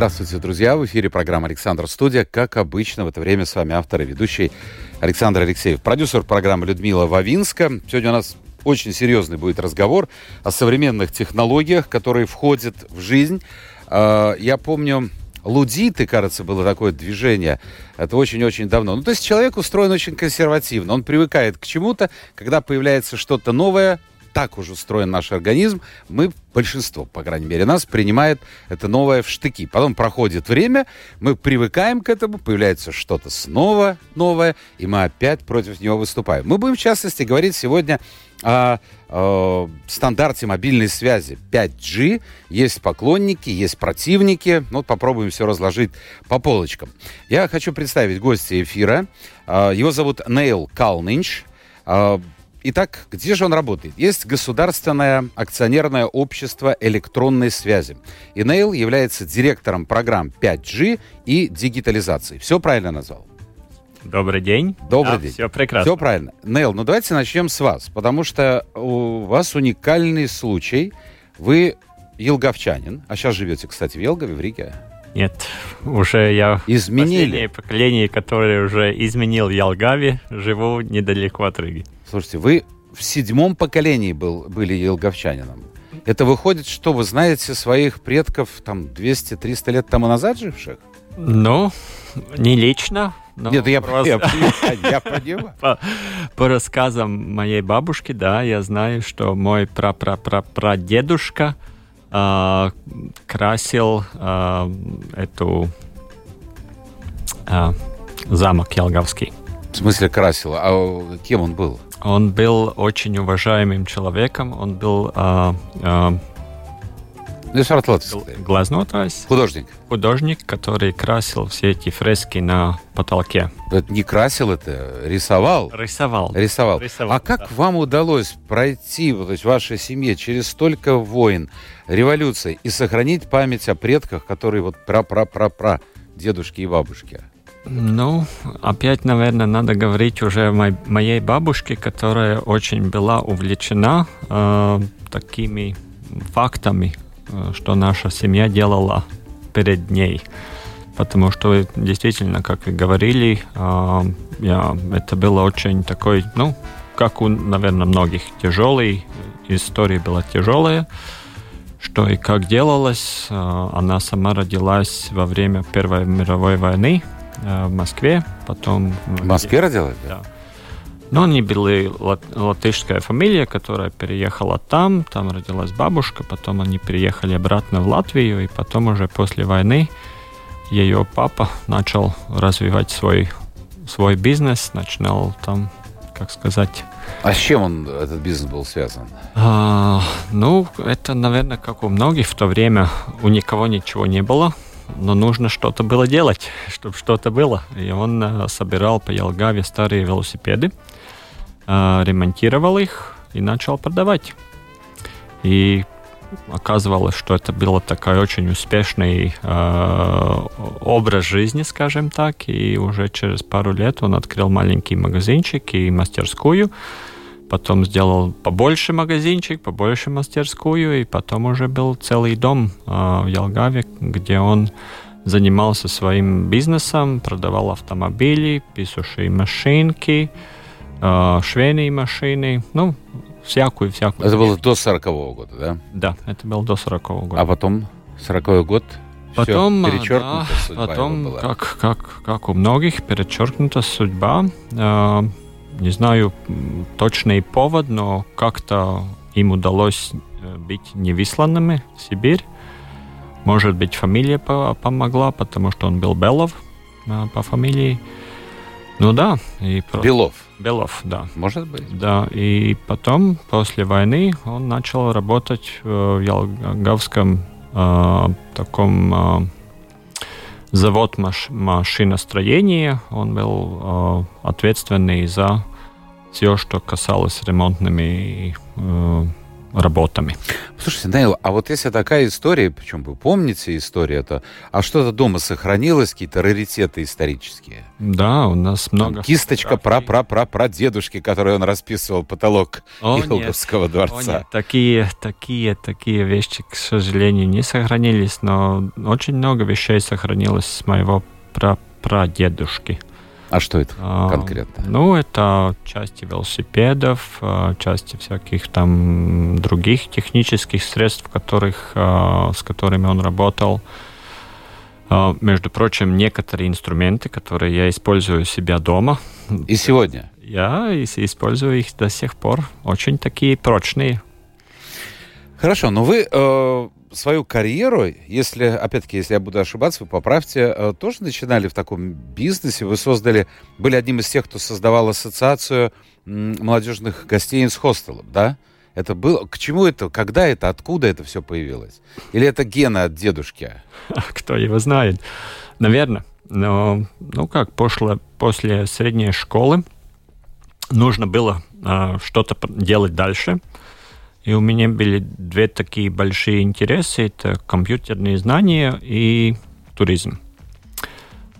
Здравствуйте, друзья! В эфире программа «Александр Студия». Как обычно, в это время с вами автор и ведущий Александр Алексеев. Продюсер программы Людмила Вавинска. Сегодня у нас очень серьезный будет разговор о современных технологиях, которые входят в жизнь. А, я помню, лудиты, кажется, было такое движение. Это очень-очень давно. Ну, то есть человек устроен очень консервативно. Он привыкает к чему-то. Когда появляется что-то новое, так уже устроен наш организм, мы, большинство, по крайней мере, нас принимает это новое в штыки. Потом проходит время, мы привыкаем к этому, появляется что-то снова новое, и мы опять против него выступаем. Мы будем, в частности, говорить сегодня о, о стандарте мобильной связи 5G. Есть поклонники, есть противники. Ну, вот попробуем все разложить по полочкам. Я хочу представить гостя эфира. А, его зовут Нейл Калнинч. Итак, где же он работает? Есть государственное акционерное общество электронной связи. И Нейл является директором программ 5G и дигитализации. Все правильно назвал? Добрый день. Добрый да, день. Все прекрасно. Все правильно. Нейл, ну давайте начнем с вас, потому что у вас уникальный случай. Вы елговчанин, а сейчас живете, кстати, в Елгове, в Риге. Нет, уже я Изменили. последнее поколение, которое уже изменил Ялгави, живу недалеко от Риги. Слушайте, вы в седьмом поколении был, были елговчанином. Это выходит, что вы знаете своих предков там 200-300 лет тому назад живших? Ну, не лично. Но Нет, я, просто... я, я понимаю. По, по рассказам моей бабушки, да, я знаю, что мой пра-пра-пра-прадедушка э, красил э, эту э, замок Ялговский. В смысле красил? А кем он был? Он был очень уважаемым человеком. Он был э, э, глазнотājs. Художник. Художник, который красил все эти фрески на потолке. Это не красил, это рисовал? Рисовал. Рисовал. Рисовал, а как да. вам удалось пройти, то есть вашей семье, через столько войн, революций и сохранить память о предках, которые вот пра-пра-пра-пра дедушки и бабушки? Ну, опять, наверное, надо говорить уже о моей, моей бабушке, которая очень была увлечена э, такими фактами, э, что наша семья делала перед ней. Потому что действительно, как вы говорили, э, я, это было очень такой, ну, как у, наверное, многих, тяжелый, история была тяжелая, что и как делалось. Э, она сама родилась во время Первой мировой войны, в Москве, потом... В Москве родилась? Да. Но они были лат, латышская фамилия, которая переехала там, там родилась бабушка, потом они переехали обратно в Латвию, и потом уже после войны ее папа начал развивать свой, свой бизнес, начинал там, как сказать... А с чем он, этот бизнес был связан? А, ну, это, наверное, как у многих в то время, у никого ничего не было, но нужно что-то было делать, чтобы что-то было. И он э, собирал по Елгаве старые велосипеды, э, ремонтировал их и начал продавать. И оказывалось, что это был такой очень успешный э, образ жизни, скажем так. И уже через пару лет он открыл маленький магазинчик и мастерскую. Потом сделал побольше магазинчик, побольше мастерскую, и потом уже был целый дом э, в Ялгаве, где он занимался своим бизнесом, продавал автомобили, пишущие машинки, э, швейные машины, ну, всякую-всякую. Это было до 40-го года, да? Да, это было до 40-го года. А потом 40-й год Потом, все перечеркнута да, судьба потом как, как, как у многих, перечеркнута судьба. Э, не знаю точный повод, но как-то им удалось быть невисланными в Сибирь. Может быть, фамилия по помогла, потому что он был Белов э, по фамилии. Ну да. И про... Белов. Белов, да. Может быть. Да, и потом, после войны, он начал работать в Ялгавском э, таком э, завод маш машиностроения. Он был э, ответственный за все, что касалось ремонтными э, работами. Слушайте, Наил, а вот если такая история, причем вы помните историю это, а что-то дома сохранилось, какие-то раритеты исторические? Да, у нас много... Там кисточка про про дедушки, которой он расписывал потолок О, Елговского нет. дворца. О, нет. Такие, такие, такие вещи, к сожалению, не сохранились, но очень много вещей сохранилось с моего пра прадедушки. А что это а, конкретно? Ну, это части велосипедов, а, части всяких там других технических средств, которых, а, с которыми он работал. Между прочим, некоторые инструменты, которые я использую у себя дома. И сегодня? Я использую их до сих пор. Очень такие прочные. Хорошо, но вы э, свою карьеру, если, опять-таки, если я буду ошибаться, вы поправьте, э, тоже начинали в таком бизнесе, вы создали, были одним из тех, кто создавал ассоциацию молодежных гостиниц хостелов, да? Это было... К чему это? Когда это? Откуда это все появилось? Или это гена от дедушки? Кто его знает? Наверное. Но, ну как, пошло, после средней школы нужно было а, что-то делать дальше. И у меня были две такие большие интересы. Это компьютерные знания и туризм.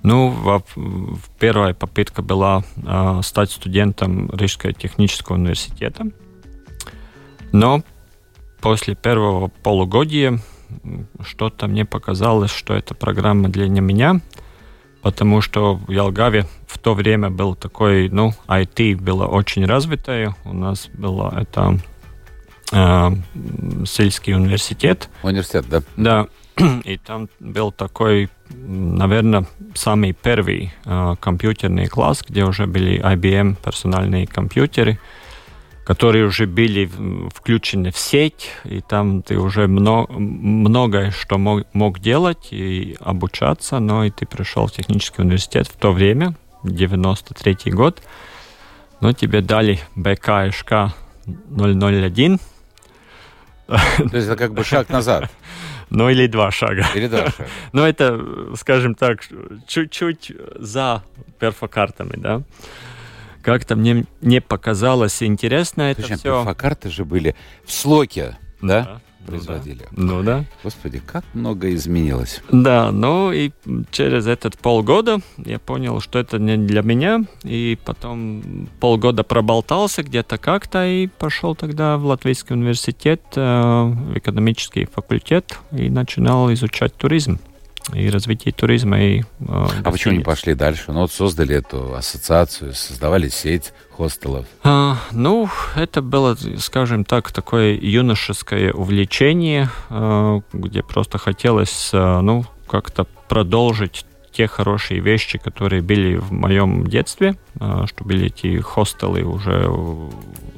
Ну, в, в первая попытка была э, стать студентом Рижского технического университета. Но после первого полугодия что-то мне показалось, что эта программа для не меня, потому что в Ялгаве в то время был такой, ну, IT было очень развитое. У нас было это э, сельский университет. Университет, да? Да. И там был такой, наверное, самый первый э, компьютерный класс, где уже были IBM персональные компьютеры, которые уже были включены в сеть, и там ты уже много, многое что мог, мог делать и обучаться, но и ты пришел в технический университет в то время, 93 год, но тебе дали БКШК 001, то есть это как бы шаг назад. Ну или два шага. Или два шага. Но это, скажем так, чуть-чуть за перфокартами, да. Как-то мне не показалось интересно это Точно, все. перфокарты же были в слоке, да? да производили. Ну да. Господи, как много изменилось. Да, ну и через этот полгода я понял, что это не для меня, и потом полгода проболтался где-то как-то и пошел тогда в Латвийский университет, э, в экономический факультет и начинал изучать туризм и развитие туризма. И, э, а почему не пошли дальше? Ну вот создали эту ассоциацию, создавали сеть хостелов. А, ну, это было, скажем так, такое юношеское увлечение, э, где просто хотелось, э, ну, как-то продолжить те хорошие вещи, которые были в моем детстве, э, что были эти хостелы уже,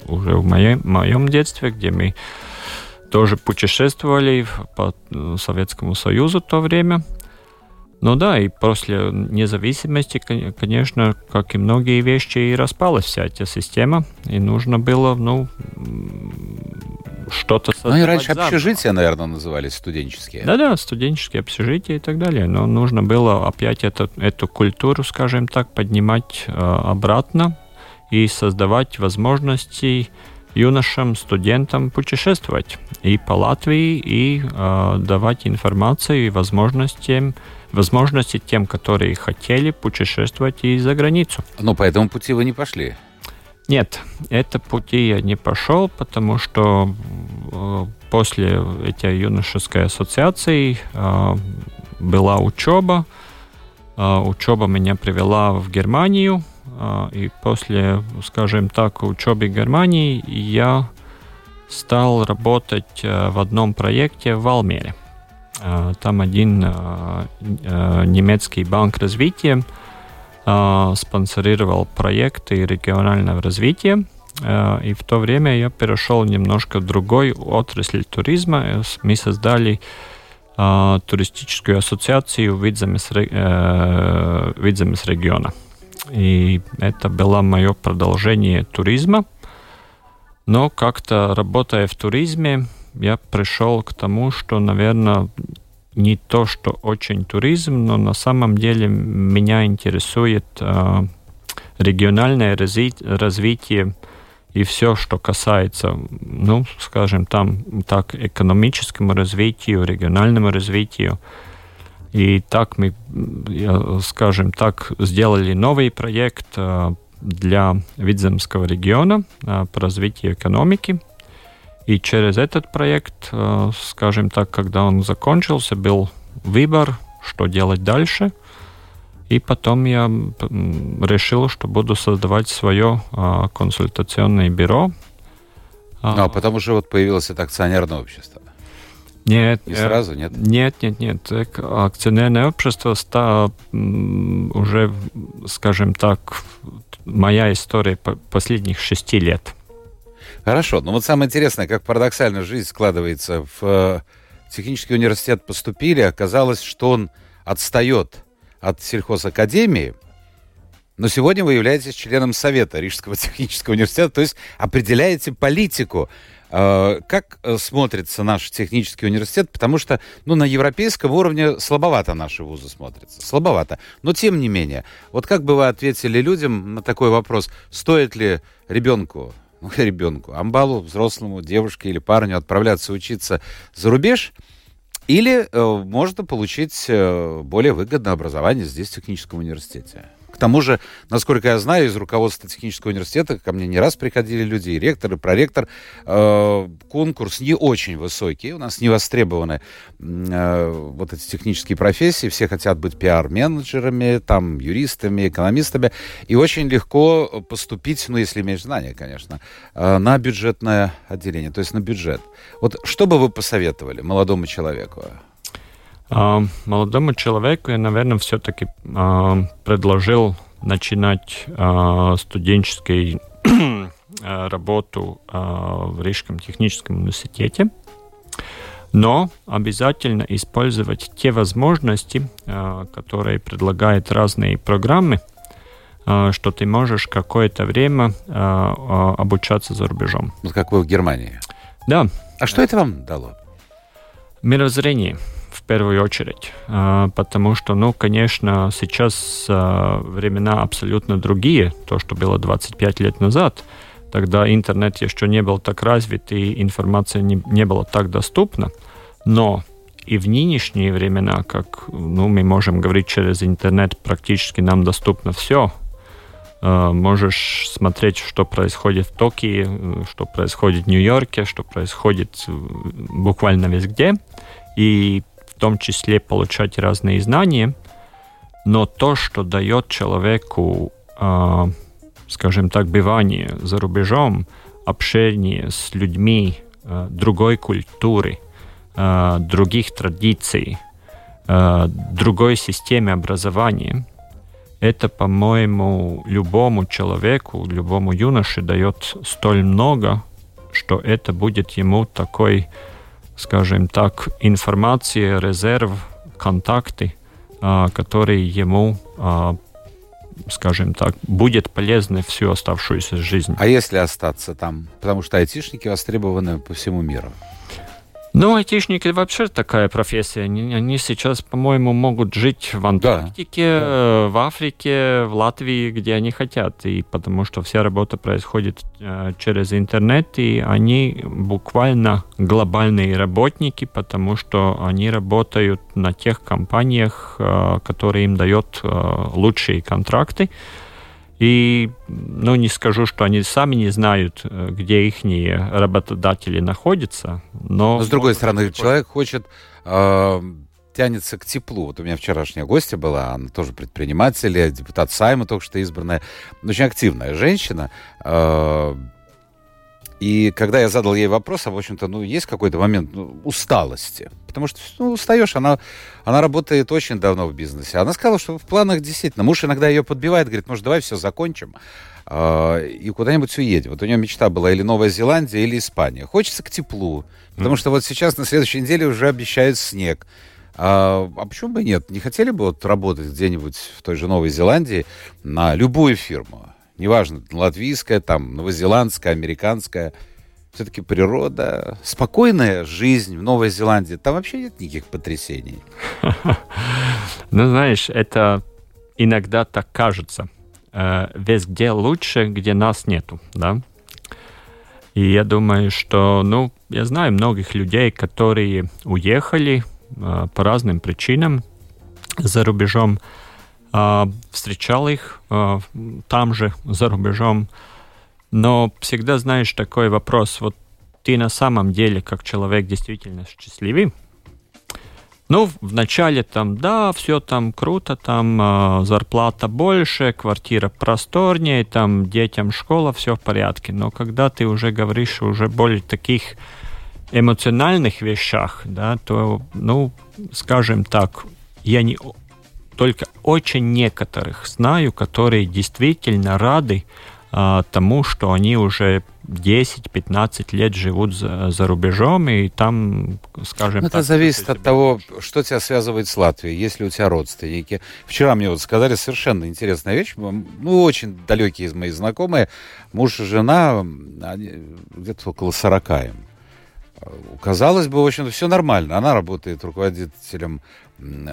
уже в моем, моем детстве, где мы тоже путешествовали по Советскому Союзу в то время. Ну да, и после независимости, конечно, как и многие вещи, и распалась вся эта система, и нужно было, ну, что-то Ну и раньше заново. общежития, наверное, назывались студенческие. Да-да, студенческие общежития и так далее. Но нужно было опять это, эту культуру, скажем так, поднимать э, обратно и создавать возможности юношам, студентам путешествовать и по Латвии, и э, давать информацию и возможности, возможности тем, которые хотели путешествовать и за границу. Но по этому пути вы не пошли? Нет, это пути я не пошел, потому что э, после этой юношеской ассоциации э, была учеба. Э, учеба меня привела в Германию, и после, скажем так, учебы в Германии я стал работать э, в одном проекте в Валмере. А, там один э, э, немецкий банк развития спонсорировал проекты регионального развития. И в то время я перешел немножко в другой отрасль туризма. Мы создали туристическую ассоциацию Видземес региона. И это было мое продолжение туризма. Но как-то работая в туризме, я пришел к тому, что, наверное, не то, что очень туризм, но на самом деле меня интересует э, региональное развитие и все, что касается, ну, скажем, там так экономическому развитию, региональному развитию. И так мы, скажем так, сделали новый проект э, для Видземского региона э, по развитию экономики. И через этот проект, э, скажем так, когда он закончился, был выбор, что делать дальше. И потом я решил, что буду создавать свое консультационное бюро. А, потому что вот появилось это акционерное общество. Нет. Не сразу, нет? Нет, нет, нет. Акционерное общество стало уже, скажем так, моя история последних шести лет. Хорошо. Но вот самое интересное, как парадоксально жизнь складывается. В э, технический университет поступили, оказалось, что он отстает от сельхозакадемии, но сегодня вы являетесь членом Совета Рижского технического университета, то есть определяете политику Э, как э, смотрится наш технический университет? Потому что ну, на европейском уровне слабовато наши вузы смотрятся. Слабовато. Но тем не менее, вот как бы вы ответили людям на такой вопрос, стоит ли ребенку, ну, ребенку, амбалу, взрослому, девушке или парню отправляться учиться за рубеж, или э, можно получить э, более выгодное образование здесь, в техническом университете? Тому же, насколько я знаю, из руководства технического университета ко мне не раз приходили люди, и ректор, и проректор. Э, конкурс не очень высокий, у нас не востребованы э, вот эти технические профессии, все хотят быть пиар-менеджерами, там, юристами, экономистами, и очень легко поступить, ну, если имеешь знания, конечно, э, на бюджетное отделение, то есть на бюджет. Вот что бы вы посоветовали молодому человеку? А, молодому человеку я, наверное, все-таки а, предложил начинать а, студенческой работу в Рижском техническом университете, но обязательно использовать те возможности, которые предлагают разные программы, что ты можешь какое-то время обучаться за рубежом. Вот как вы в Германии. Да. А что это вам дало? Мировоззрение в первую очередь, а, потому что, ну, конечно, сейчас а, времена абсолютно другие, то, что было 25 лет назад. Тогда интернет еще не был так развит, и информация не, не была так доступна. Но и в нынешние времена, как ну, мы можем говорить через интернет, практически нам доступно все. А, можешь смотреть, что происходит в Токио, что происходит в Нью-Йорке, что происходит буквально везде. И том числе получать разные знания, но то, что дает человеку, э, скажем так, бывание за рубежом, общение с людьми э, другой культуры, э, других традиций, э, другой системе образования, это, по-моему, любому человеку, любому юноше дает столь много, что это будет ему такой скажем так, информация, резерв, контакты, а, которые ему а, скажем так, будет полезны всю оставшуюся жизнь. А если остаться там? Потому что айтишники востребованы по всему миру. Ну, айтишники вообще такая профессия. Они, они сейчас, по-моему, могут жить в Антарктике, да. В Африке, в Латвии, где они хотят. И потому что вся работа происходит э, через интернет, и они буквально глобальные работники, потому что они работают на тех компаниях, э, которые им дают э, лучшие контракты. И, ну, не скажу, что они сами не знают, э, где их работодатели находятся, но... Но, с другой стороны, человек хочет э, тянется к теплу. Вот у меня вчерашняя гостья была, она тоже предприниматель, депутат Сайма только что избранная, очень активная женщина. Э, и когда я задал ей вопрос, а, в общем-то, ну, есть какой-то момент ну, усталости. Потому что, ну, устаешь, она, она работает очень давно в бизнесе. Она сказала, что в планах действительно. Муж иногда ее подбивает, говорит, может, давай все закончим э, и куда-нибудь уедем. Вот у нее мечта была или Новая Зеландия, или Испания. Хочется к теплу. Потому что вот сейчас на следующей неделе уже обещают снег. А, а почему бы нет? Не хотели бы вот работать где-нибудь в той же Новой Зеландии на любую фирму? Неважно, латвийская, там, новозеландская, американская, все-таки природа, спокойная жизнь в Новой Зеландии, там вообще нет никаких потрясений. Ну, знаешь, это иногда так кажется. э, везде лучше, где нас нету, да. И я думаю, что, ну, я знаю многих людей, которые уехали э, по разным причинам за рубежом, встречал их э, там же, за рубежом, но всегда знаешь такой вопрос, вот ты на самом деле как человек действительно счастливый, ну, вначале там, да, все там круто, там э, зарплата больше, квартира просторнее, там детям школа, все в порядке. Но когда ты уже говоришь уже более таких эмоциональных вещах, да, то, ну, скажем так, я не только очень некоторых знаю, которые действительно рады а, тому, что они уже 10-15 лет живут за, за рубежом, и там, скажем ну, так... Это зависит от того, что тебя связывает с Латвией, есть ли у тебя родственники. Вчера мне вот сказали совершенно интересная вещь, ну, очень далекие из мои знакомые, муж и жена, где-то около 40 им. Казалось бы, в общем-то, все нормально. Она работает руководителем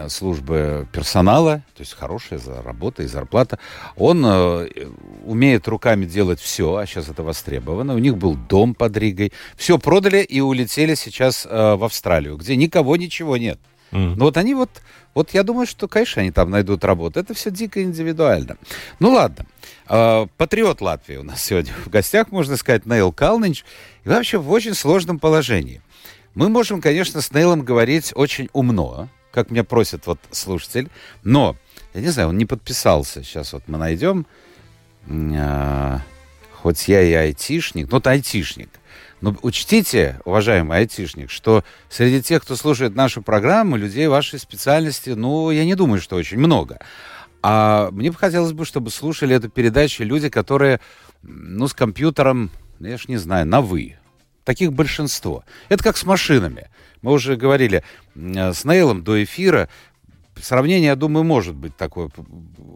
службы персонала, то есть хорошая работа и зарплата. Он э, умеет руками делать все, а сейчас это востребовано. У них был дом под Ригой. Все продали и улетели сейчас э, в Австралию, где никого ничего нет. Mm. Но вот они вот, вот я думаю, что, конечно, они там найдут работу. Это все дико индивидуально. Ну ладно. Э, патриот Латвии у нас сегодня в гостях, можно сказать, Нейл Калнинч. И вообще в очень сложном положении. Мы можем, конечно, с Нейлом говорить очень умно, как меня просит вот слушатель. Но, я не знаю, он не подписался. Сейчас вот мы найдем. А, хоть я и айтишник, но это айтишник. Но учтите, уважаемый айтишник, что среди тех, кто слушает нашу программу, людей вашей специальности, ну, я не думаю, что очень много. А мне бы хотелось бы, чтобы слушали эту передачу люди, которые, ну, с компьютером, я ж не знаю, на «вы». Таких большинство. Это как с машинами. Мы уже говорили э, с Нейлом до эфира, сравнение, я думаю, может быть такое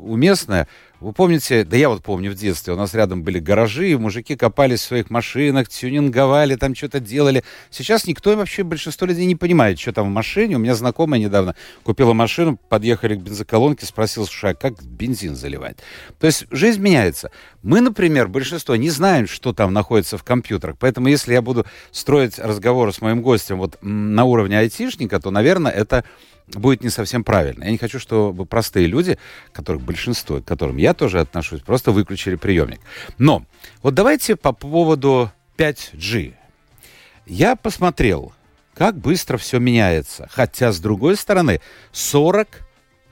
уместное. Вы помните, да я вот помню в детстве, у нас рядом были гаражи, и мужики копались в своих машинах, тюнинговали, там что-то делали. Сейчас никто вообще, большинство людей не понимает, что там в машине. У меня знакомая недавно купила машину, подъехали к бензоколонке, спросил, слушай, а как бензин заливать? То есть жизнь меняется. Мы, например, большинство не знаем, что там находится в компьютерах, поэтому если я буду строить разговоры с моим гостем вот на уровне айтишника, то, наверное, это будет не совсем правильно. Я не хочу, чтобы простые люди, которых большинство, к которым я тоже отношусь, просто выключили приемник. Но вот давайте по поводу 5G. Я посмотрел, как быстро все меняется. Хотя, с другой стороны, 40,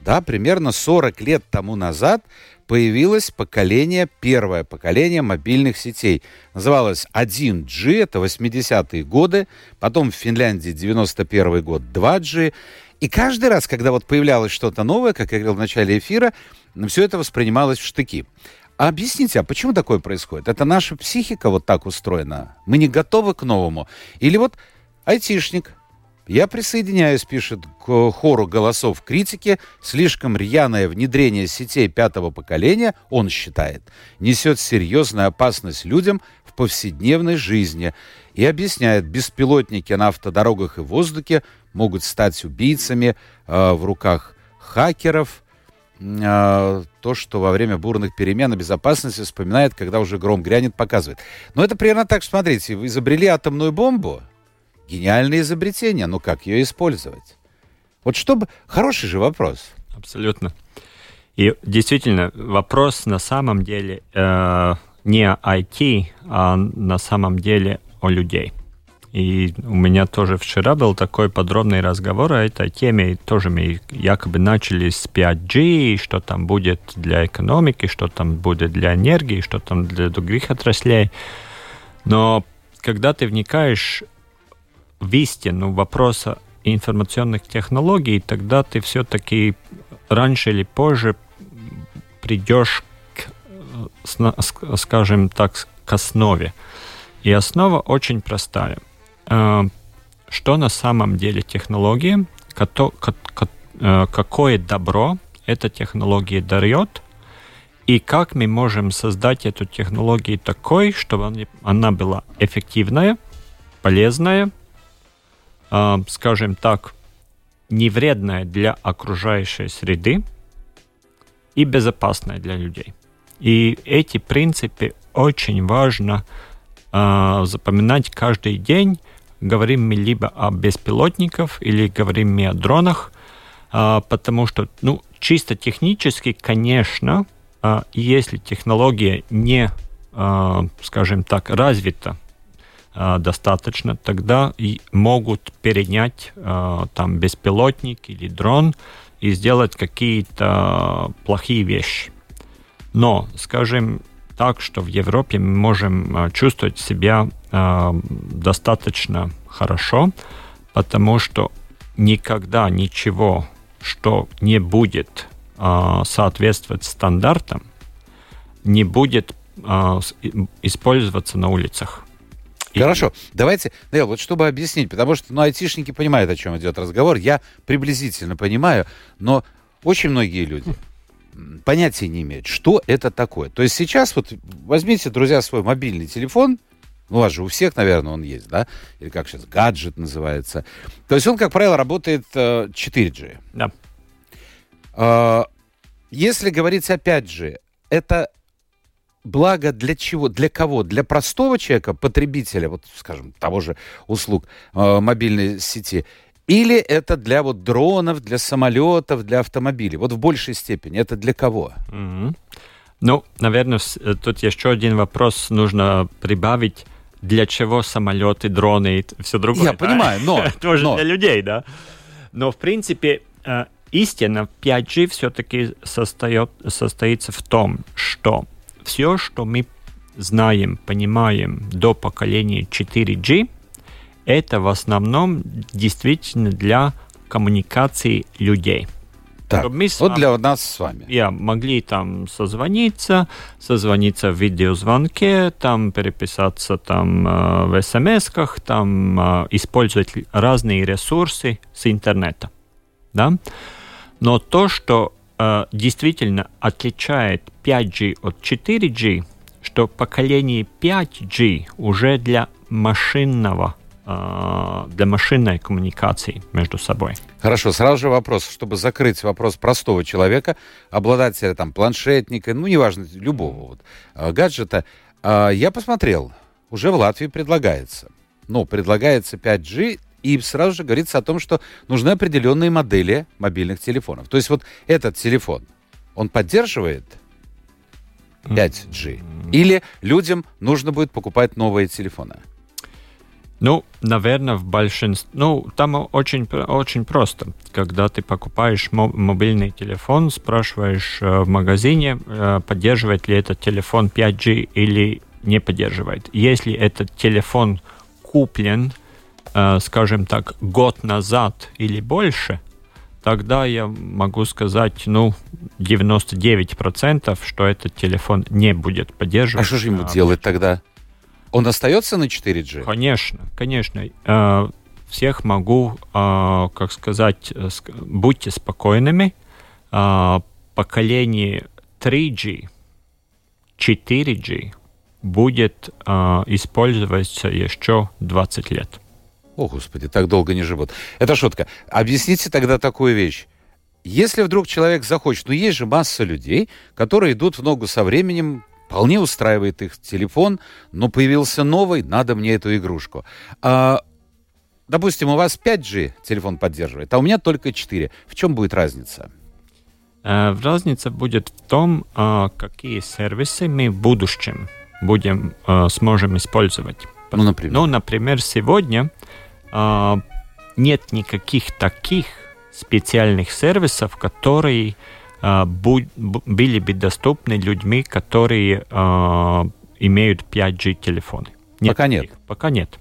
да, примерно 40 лет тому назад появилось поколение, первое поколение мобильных сетей. Называлось 1G, это 80-е годы, потом в Финляндии 91 год 2G, и каждый раз, когда вот появлялось что-то новое, как я говорил в начале эфира, все это воспринималось в штыки. А объясните, а почему такое происходит? Это наша психика вот так устроена? Мы не готовы к новому? Или вот айтишник, я присоединяюсь, пишет, к хору голосов критики. Слишком рьяное внедрение сетей пятого поколения, он считает, несет серьезную опасность людям в повседневной жизни и объясняет, беспилотники на автодорогах и воздухе могут стать убийцами э, в руках хакеров. Э, то, что во время бурных перемен безопасности вспоминает, когда уже гром грянет, показывает. Но это примерно так, смотрите, вы изобрели атомную бомбу, гениальное изобретение, но как ее использовать? Вот чтобы... Хороший же вопрос. Абсолютно. И действительно, вопрос на самом деле э, не IT, а на самом деле о людей. И у меня тоже вчера был такой подробный разговор о этой теме. И тоже мы якобы начали с 5G, что там будет для экономики, что там будет для энергии, что там для других отраслей. Но когда ты вникаешь в истину вопроса информационных технологий, тогда ты все-таки раньше или позже придешь к, скажем так, к основе. И основа очень простая – Э, что на самом деле технология, э, какое добро эта технология дает, и как мы можем создать эту технологию такой, чтобы она была эффективная, полезная, э, скажем так, не вредная для окружающей среды и безопасная для людей. И эти принципы очень важно э, запоминать каждый день. Говорим мы либо о беспилотниках или говорим мы о дронах, э, потому что, ну, чисто технически, конечно, э, если технология не, скажем так, развита достаточно, тогда и могут перенять там беспилотник или дрон и сделать какие-то плохие вещи. Но, скажем так, что в Европе мы можем э, чувствовать себя э, достаточно хорошо, потому что никогда ничего, что не будет э, соответствовать стандартам, не будет использоваться на улицах. Хорошо, давайте, Дэл, вот чтобы объяснить, потому что, ну, айтишники понимают, о чем идет разговор, я приблизительно понимаю, но очень многие люди понятия не имеют, что это такое. То есть сейчас вот возьмите, друзья, свой мобильный телефон, ну, у вас же у всех, наверное, он есть, да? Или как сейчас, гаджет называется. То есть он, как правило, работает э, 4G. Да. Э, если говорить о 5G, это благо для чего? Для кого? Для простого человека, потребителя, вот, скажем, того же услуг э, мобильной сети, или это для вот дронов, для самолетов, для автомобилей? Вот в большей степени это для кого? Mm-hmm. Ну, наверное, э, тут еще один вопрос нужно прибавить. Для чего самолеты, дроны и все другое? Я да? понимаю, но... Тоже но. для людей, да. Но, в принципе, э, истина 5G все-таки состоит, состоится в том, что все, что мы знаем, понимаем до поколения 4G, это в основном действительно для коммуникации людей. Так, мы с вот для нас с вами. Я могли там созвониться, созвониться в видеозвонке, там переписаться там э, в смс-ках, там э, использовать разные ресурсы с интернета. Да? Но то, что э, действительно отличает 5G от 4G, что поколение 5G уже для машинного для машинной коммуникации между собой. Хорошо, сразу же вопрос, чтобы закрыть вопрос простого человека, обладателя там планшетника, ну неважно, любого вот, а, гаджета. А, я посмотрел, уже в Латвии предлагается. Ну, предлагается 5G, и сразу же говорится о том, что нужны определенные модели мобильных телефонов. То есть вот этот телефон, он поддерживает 5G? Или людям нужно будет покупать новые телефоны? Ну, наверное, в большинстве... Ну, там очень, очень просто. Когда ты покупаешь мобильный телефон, спрашиваешь э, в магазине, э, поддерживает ли этот телефон 5G или не поддерживает. Если этот телефон куплен, э, скажем так, год назад или больше, тогда я могу сказать, ну, 99%, что этот телефон не будет поддерживать. А что же ему делать тогда? Он остается на 4G? Конечно, конечно. Э, всех могу, э, как сказать, э, будьте спокойными. Поколение 3G, 4G будет использоваться еще 20 лет. О, Господи, так долго не живут. Это шутка. Объясните тогда такую вещь. Если вдруг человек захочет, ну есть же масса людей, которые идут в ногу со временем, Вполне устраивает их телефон, но появился новый, надо мне эту игрушку. А, допустим, у вас 5G телефон поддерживает, а у меня только 4. В чем будет разница? Э, разница будет в том, а, какие сервисы мы в будущем будем, а, сможем использовать. Ну, например? Ну, например, сегодня нет никаких таких специальных сервисов, которые были бы доступны людьми, которые э, имеют 5G телефоны. Нет Пока нет. Пока нет.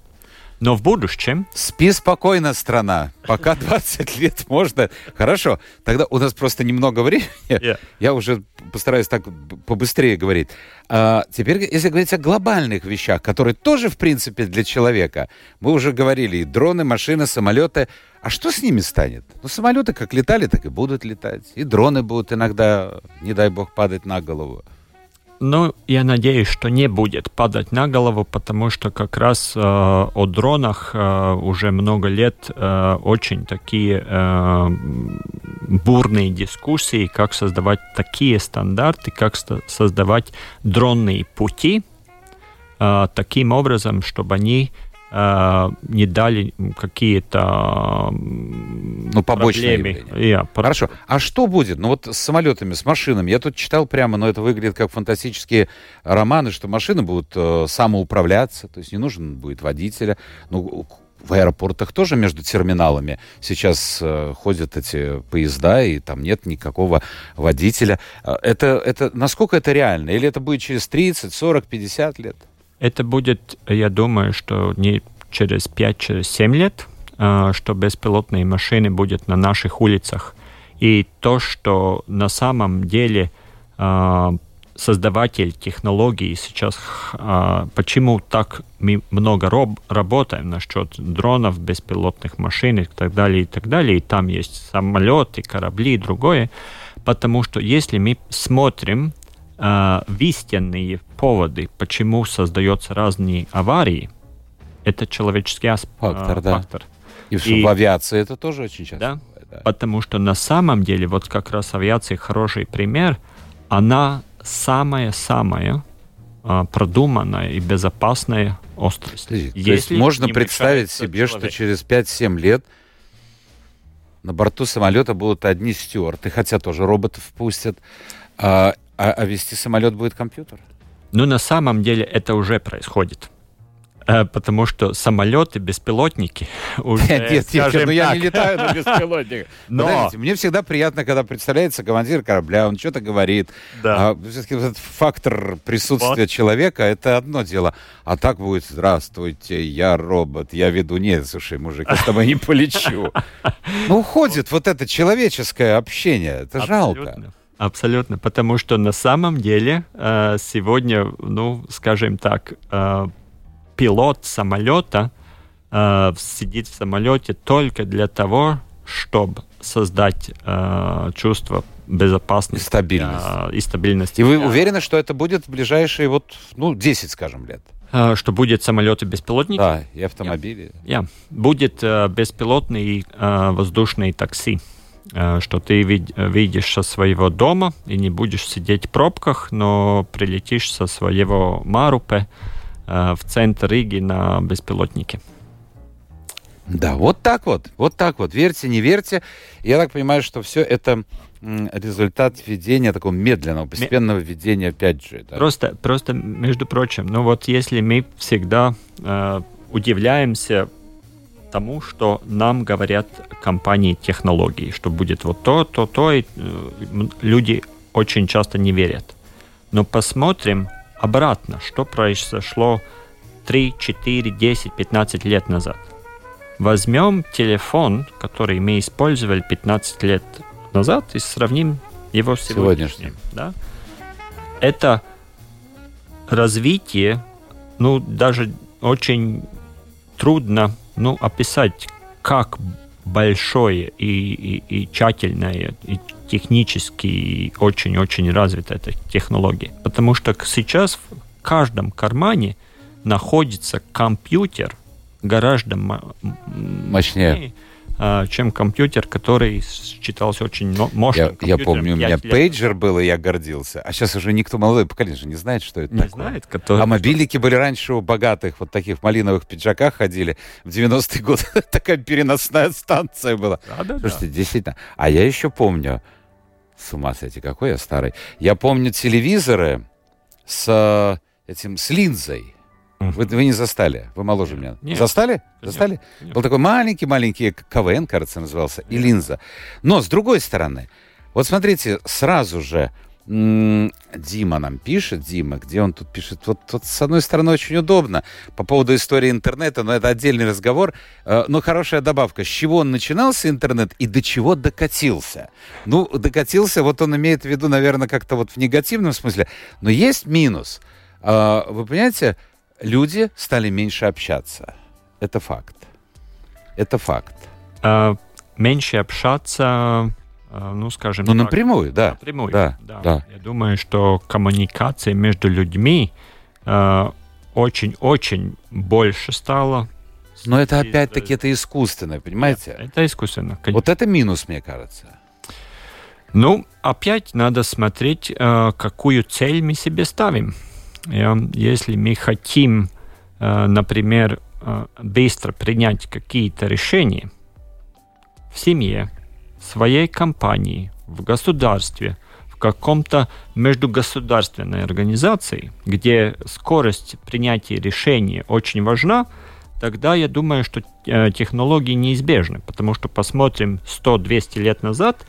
Но в будущем... Спи спокойно, страна. Пока 20 лет можно. Хорошо. Тогда у нас просто немного времени. Yeah. Я уже постараюсь так побыстрее говорить. А, теперь, если говорить о глобальных вещах, которые тоже, в принципе, для человека. Мы уже говорили, и дроны, машины, самолеты. А что с ними станет? Ну, самолеты как летали, так и будут летать. И дроны будут иногда, не дай бог, падать на голову. Ну, я надеюсь, что не будет падать на голову, потому что как раз э, о дронах э, уже много лет э, очень такие э, бурные дискуссии, как создавать такие стандарты, как создавать дронные пути э, таким образом, чтобы они не дали какие-то ну, побочные проблемы. Yeah, Хорошо. А что будет? Ну вот с самолетами, с машинами. Я тут читал прямо, но это выглядит как фантастические романы, что машины будут э, самоуправляться, то есть не нужен будет водителя. Ну, в аэропортах тоже между терминалами сейчас э, ходят эти поезда, и там нет никакого водителя. Э, это, это, насколько это реально? Или это будет через 30, 40, 50 лет? Это будет, я думаю, что не через 5-7 через лет, а, что беспилотные машины будут на наших улицах. И то, что на самом деле а, создаватель технологий сейчас, а, почему так мы много роб, работаем насчет дронов, беспилотных машин и так далее, и так далее, и там есть самолеты, корабли и другое, потому что если мы смотрим э, истинные поводы, почему создаются разные аварии, это человеческий асп... фактор. Э, да. фактор. И, и в авиации это тоже очень часто. Да? да, потому что на самом деле, вот как раз авиация хороший пример, она самая-самая э, продуманная и безопасная острость. То есть можно представить себе, человек. что через 5-7 лет на борту самолета будут одни стюарты, хотя тоже роботов пустят, а, а, а вести самолет будет компьютер? Ну, на самом деле это уже происходит. Э, потому что самолеты, беспилотники уже, Нет, нет, нет, ну я не летаю на беспилотниках. Но... Подождите, мне всегда приятно, когда представляется командир корабля, он что-то говорит. Да. А, все-таки этот фактор присутствия вот. человека, это одно дело. А так будет, здравствуйте, я робот, я веду. Нет, слушай, мужик, я с тобой не полечу. Ну, уходит вот это человеческое общение, это жалко. Абсолютно, потому что на самом деле э, сегодня, ну, скажем так, э, пилот самолета э, сидит в самолете только для того, чтобы создать чувство безопасности и стабильности. и стабильности. И вы уверены, что это будет в ближайшие вот, ну, 10, скажем, лет? Что будет самолеты беспилотники? Да, и автомобили. Yeah. Yeah. Будет беспилотный воздушный такси. Э, что ты видишь со своего дома и не будешь сидеть в пробках, но прилетишь со своего Марупе э, в центр Риги на беспилотнике. Да, вот так вот, вот так вот. Верьте, не верьте. Я так понимаю, что все это результат введения такого медленного, постепенного введения 5G. Да? Просто, просто, между прочим, ну вот если мы всегда э, удивляемся тому, что нам говорят компании технологий, что будет вот то, то, то, и э, люди очень часто не верят. Но посмотрим обратно, что произошло 3, 4, 10, 15 лет назад. Возьмем телефон, который мы использовали 15 лет назад, и сравним его с сегодняшним. Да? Это развитие, ну, даже очень трудно ну, описать, как большое и, и, и тщательное, и технически очень-очень развитая эта технология. Потому что сейчас в каждом кармане находится компьютер гораздо мощнее чем компьютер, который считался очень мощным. Я, я помню, у меня лет. пейджер был, и я гордился. А сейчас уже никто, молодой поколение же не знает, что это не такое. Знает, который... А мобильники были раньше у богатых, вот таких малиновых пиджаках ходили. В 90-е годы такая переносная станция была. Да, да, Слушайте, да. действительно. А я еще помню, с ума сойти, какой я старый. Я помню телевизоры с этим, с линзой. Вы, вы не застали, вы моложе меня. Нет. Застали? Застали? Нет. Был такой маленький-маленький КВН, кажется, назывался, и линза. Но, с другой стороны, вот смотрите, сразу же Дима нам пишет, Дима, где он тут пишет? Вот, вот с одной стороны очень удобно по поводу истории интернета, но это отдельный разговор. Э, но хорошая добавка, с чего он начинался интернет и до чего докатился. Ну, докатился, вот он имеет в виду, наверное, как-то вот в негативном смысле. Но есть минус. Э, вы понимаете, люди стали меньше общаться. Это факт. Это факт. А, меньше общаться э, ну, скажем Ну, так, напрямую, да. напрямую. Да, да. Я думаю, что коммуникация между людьми э, очень-очень больше стала. Но это опять-таки э, это искусственное, понимаете? Это искусственно. конечно. Вот это минус, мне кажется. Ну, опять надо смотреть, э, какую цель мы себе ставим. Если мы хотим, э, например, э, быстро принять какие-то решения в семье, в своей компании, в государстве, в каком-то междугосударственной организации, где скорость принятия решений очень важна, тогда я думаю, что э, технологии неизбежны, потому что посмотрим 100-200 лет назад,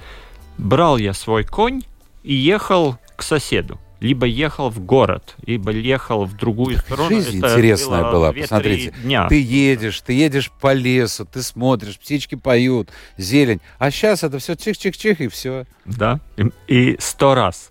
брал я свой конь и ехал к соседу. Либо ехал в город, либо ехал в другую сторону. Жизнь Это интересная была, 2-3 посмотрите. Дня. Ты едешь, ты едешь по лесу, ты смотришь, птички поют, зелень. А сейчас это все чих-чих-чих и все. Да, и- сто раз.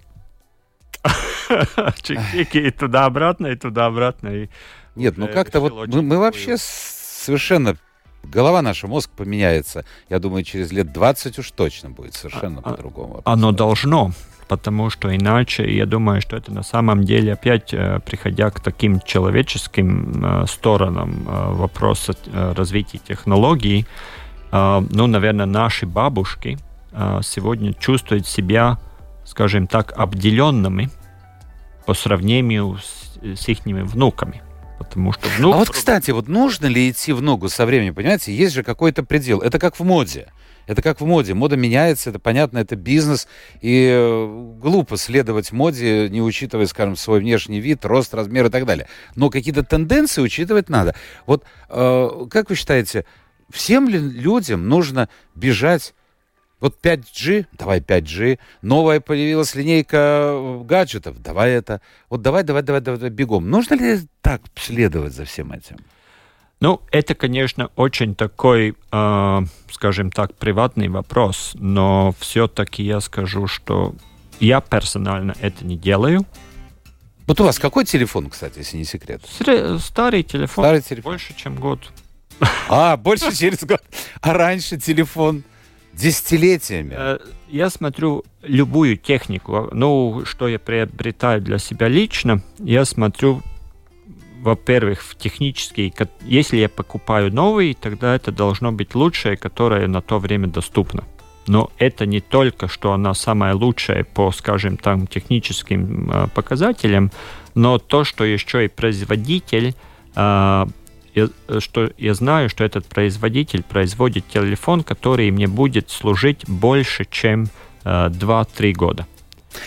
Чик-чик, и туда-обратно, и туда-обратно. Нет, ну как-то вот мы, мы вообще совершенно... Голова наша, мозг поменяется. Я думаю, через лет 20 уж точно будет совершенно А- по-другому. Оно должно, потому что иначе, я думаю, что это на самом деле опять, э, приходя к таким человеческим э, сторонам э, вопроса развития технологий, ну, наверное, наши бабушки сегодня чувствуют себя, скажем так, обделенными по сравнению с, с их внуками. Потому что внук... а вот, кстати, вот нужно ли идти в ногу со временем, понимаете? Есть же какой-то предел. Это как в моде. Это как в моде. Мода меняется, это понятно, это бизнес. И э, глупо следовать моде, не учитывая, скажем, свой внешний вид, рост, размер и так далее. Но какие-то тенденции учитывать надо. Вот э, как вы считаете, всем ли людям нужно бежать вот 5G, давай 5G, новая появилась линейка э, гаджетов, давай это, вот давай, давай, давай, давай, бегом. Нужно ли так следовать за всем этим? Ну, это, конечно, очень такой, э, скажем так, приватный вопрос, но все-таки я скажу, что я персонально это не делаю. Вот у вас какой телефон, кстати, если не секрет? Сре- старый телефон, Старый телефон. больше, чем год. А, больше через год. А раньше телефон десятилетиями. Э, Я смотрю любую технику, ну, что я приобретаю для себя лично, я смотрю, во-первых, в технический, если я покупаю новый, тогда это должно быть лучшее, которое на то время доступно. Но это не только, что она самая лучшая по, скажем, там, техническим э, показателям, но то, что еще и производитель э, я, что я знаю, что этот производитель производит телефон, который мне будет служить больше, чем э, 2-3 года.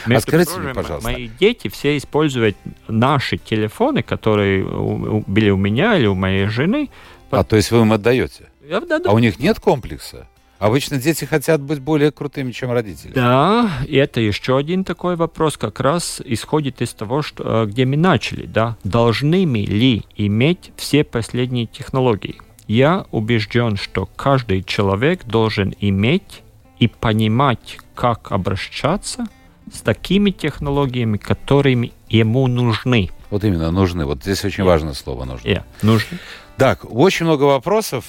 А скажите мне, пожалуйста. мои дети все используют наши телефоны, которые у- у- были у меня или у моей жены. А, то есть вы им отдаете? Я- да, да. А у них нет комплекса? Обычно дети хотят быть более крутыми, чем родители. Да, и это еще один такой вопрос, как раз исходит из того, что, э, где мы начали, да. Должны мы ли иметь все последние технологии? Я убежден, что каждый человек должен иметь и понимать, как обращаться с такими технологиями, которыми ему нужны. Вот именно, нужны. Вот здесь очень важное слово нужно. Yeah, нужны. Так, очень много вопросов.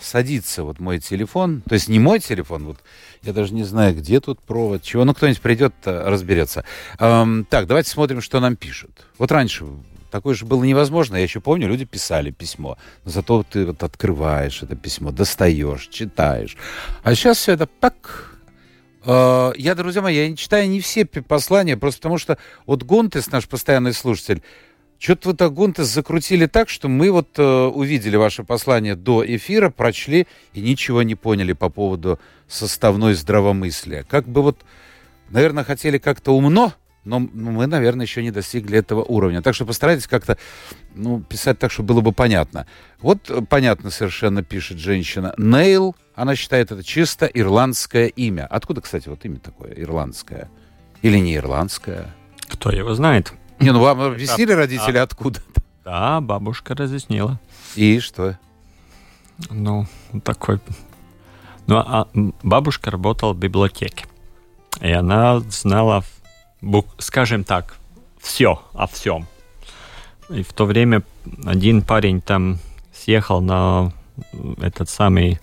Садится вот мой телефон. То есть не мой телефон, вот я даже не знаю, где тут провод, чего. Ну, кто-нибудь придет, разберется. Эм, так, давайте смотрим, что нам пишут. Вот раньше такое же было невозможно. Я еще помню, люди писали письмо. Но зато ты вот открываешь это письмо, достаешь, читаешь. А сейчас все это так... Э, Я, друзья мои, я не читаю не все послания, просто потому что вот Гонтес, наш постоянный слушатель, что-то вы так, Гонтес, закрутили так, что мы вот э, увидели ваше послание до эфира, прочли и ничего не поняли по поводу составной здравомыслия. Как бы вот, наверное, хотели как-то умно, но мы, наверное, еще не достигли этого уровня. Так что постарайтесь как-то ну, писать так, чтобы было бы понятно. Вот э, понятно совершенно пишет женщина. Нейл, она считает это чисто ирландское имя. Откуда, кстати, вот имя такое, ирландское? Или не ирландское? Кто его знает? Не, ну вам объяснили родители откуда? Да, бабушка разъяснила. И что? Ну, такой... Ну, а бабушка работала в библиотеке. И она знала, скажем так, все о всем. И в то время один парень там съехал на этот самый,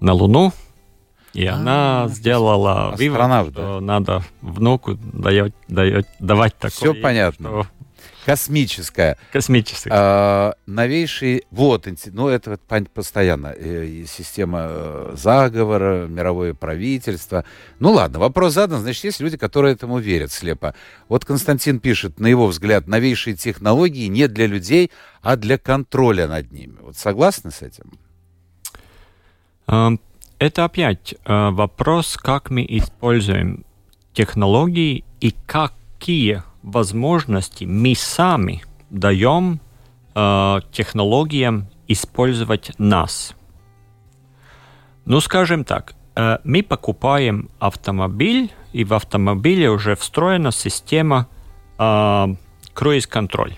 на Луну, И она сделала вывод, что надо внуку дает, дает, давать такое. Все понятно. что Космическая. Космическое. А, новейший, вот, ну это постоянно, э, система э, заговора, мировое правительство. Ну ладно, вопрос задан, значит, есть люди, которые этому верят слепо. Вот Константин пишет, на его взгляд, новейшие технологии не для людей, а для контроля над ними. Вот согласны с этим? А, Это опять а, вопрос, как мы используем технологии и какие возможности мы сами даем а, технологиям использовать нас. Ну, скажем так, э, мы покупаем автомобиль, и в автомобиле уже встроена система а, круиз-контроль.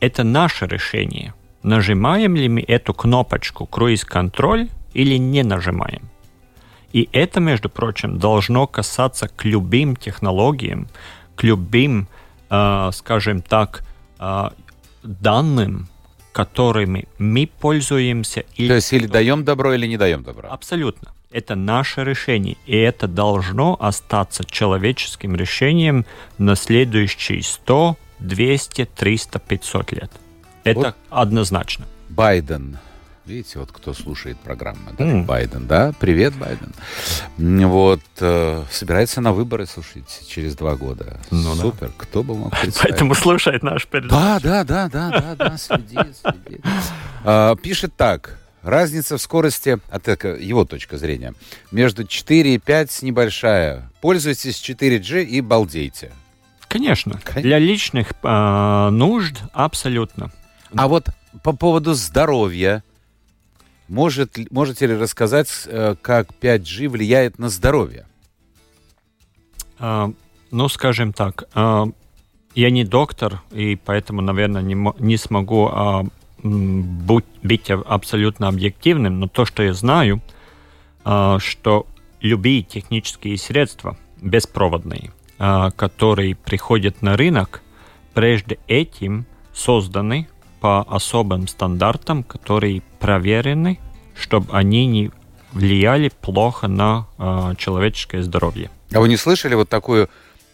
Это наше решение. Нажимаем ли мы эту кнопочку круиз-контроль или не нажимаем. И это, между прочим, должно касаться к любым технологиям, к любым, э, скажем так, э, данным, которыми мы пользуемся. То есть или даем добро, или не даем добро. Абсолютно. Это наше решение, и это должно остаться человеческим решением на следующие 100, 200, 300, 500 лет. Это Вот. однозначно. Байден. Видите, вот кто слушает программу, да? М. Байден, да? Привет, Байден. Вот, э, собирается на выборы, слушайте, через два года. Ну да. Супер, кто бы мог представить. Поэтому слушает наш передачу. Да, да, да, да, да, да, следи, следи. А, Пишет так. Разница в скорости, от его точка зрения, между 4 и 5 небольшая. Пользуйтесь 4G и балдейте. Конечно. Конечно. Для личных э, нужд абсолютно. А вот по поводу здоровья, может, можете ли рассказать, э, как 5G влияет на здоровье? Э, ну, скажем так, э, я не доктор, и поэтому, наверное, не, не смогу м, будь- быть а- абсолютно объективным, но то, что я знаю, что любые технические средства беспроводные, которые приходят на рынок, прежде этим созданы по особым стандартам, которые проверены, чтобы они не влияли плохо на э, человеческое здоровье. А вы не слышали вот такую...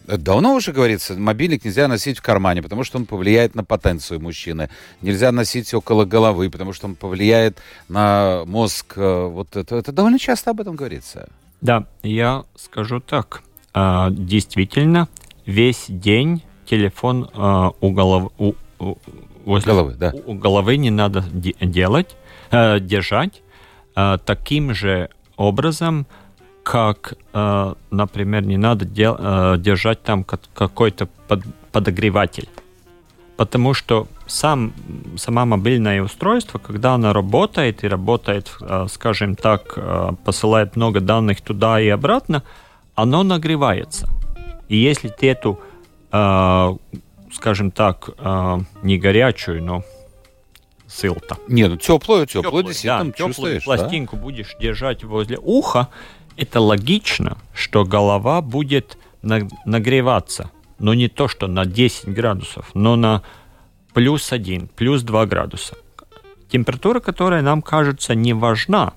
э, Давно уже говорится, мобильник нельзя носить в кармане, потому что он повлияет на потенцию мужчины. Нельзя носить около головы, потому что он повлияет на мозг. э, Вот это, это довольно часто об этом говорится. Да, я скажу так. А, Действительно, весь день телефон у головы, у, у- возле Головы, да. у головы не надо де- делать, э, держать э, таким же образом, как, э, например, не надо дел- э, держать там ка- какой-то под- подогреватель. Потому что сам, сама мобильное устройство, когда оно работает и работает, э, скажем так, э, посылает много данных туда и обратно, оно нагревается. И если ты эту, э, скажем так, э, не горячую, но сыл-то, Не, ну теплую, теплую, Теплую, действительно да, теплую чувствуешь. да? пластинку будешь держать возле уха, это логично, что голова будет на- нагреваться. Но не то, что на 10 градусов, но на плюс 1, плюс 2 градуса. Температура, которая нам кажется не важна,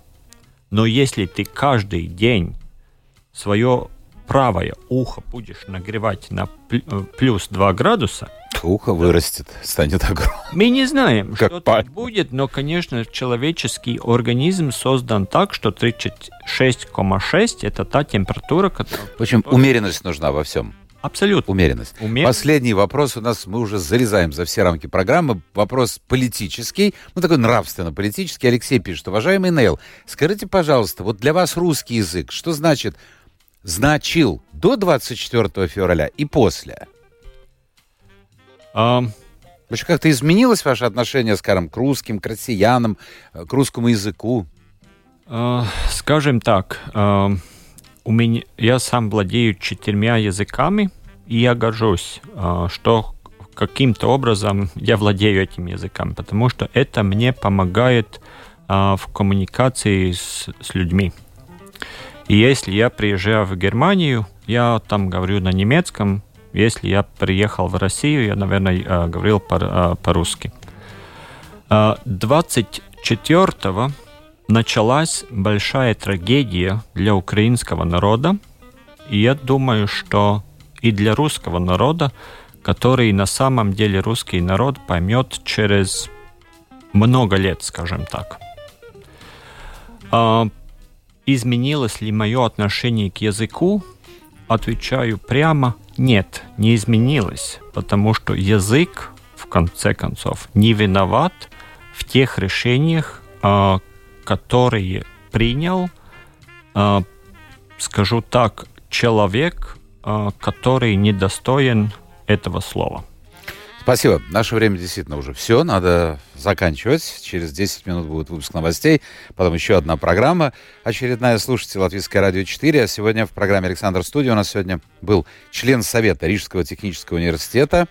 но если ты каждый день свое правое ухо будешь нагревать на э, плюс 2 градуса, Ухо вырастет, станет огромным. мы не знаем, Как что там будет, но, конечно, человеческий организм создан так, что 36,6 это та температура, которая... В общем, умеренность нужна во всем. Абсолютно. Умеренность. Умер- Последний вопрос у нас, мы уже залезаем за все рамки программы. Вопрос политический, ну такой нравственно-политический. Алексей пишет, уважаемый Нейл, скажите, пожалуйста, вот для вас русский язык, что значит значил до 24 февраля и после? А, Вообще как-то изменилось ваше отношение, скажем, к русским, к россиянам, э, к русскому языку? а, скажем так, а, у меня, я сам владею четырьмя языками, и я горжусь, а, что каким-то образом я владею этими языками, потому что это мне помогает а, в коммуникации с, с людьми. И если я приезжаю в Германию, я там говорю на немецком. Если я приехал в Россию, я, наверное, э, говорил э, по-русски. Э, 24 началась большая трагедия для украинского народа, и я думаю, что и для русского народа, который на самом деле русский народ поймет через много лет, скажем так. Изменилось ли мое отношение к языку? Отвечаю прямо, нет, не изменилось, потому что язык, в конце концов, не виноват в тех решениях, а, которые принял, а, скажу так, человек, а, который недостоин этого слова. Спасибо. Наше время действительно уже все. Надо заканчивать. Через 10 минут будет выпуск новостей. Потом еще одна программа. Очередная слушатель Латвийское радио 4. А сегодня в программе «Александр Студия» у нас сегодня был член Совета Рижского технического университета,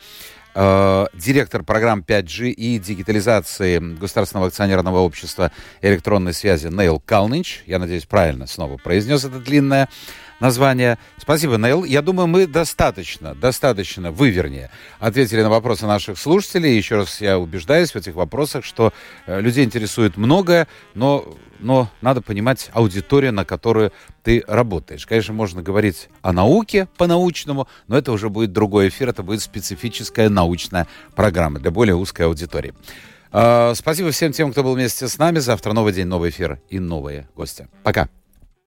директор программ 5G и дигитализации Государственного акционерного общества электронной связи Нейл Калнич. Я надеюсь, правильно снова произнес это длинное название. Спасибо, Нейл. Я думаю, мы достаточно, достаточно, вы, вернее, ответили на вопросы наших слушателей. Еще раз я убеждаюсь в этих вопросах, что э, людей интересует многое, но, но надо понимать аудиторию, на которую ты работаешь. Конечно, можно говорить о науке по-научному, но это уже будет другой эфир, это будет специфическая научная программа для более узкой аудитории. Э, спасибо всем тем, кто был вместе с нами. Завтра новый день, новый эфир и новые гости. Пока.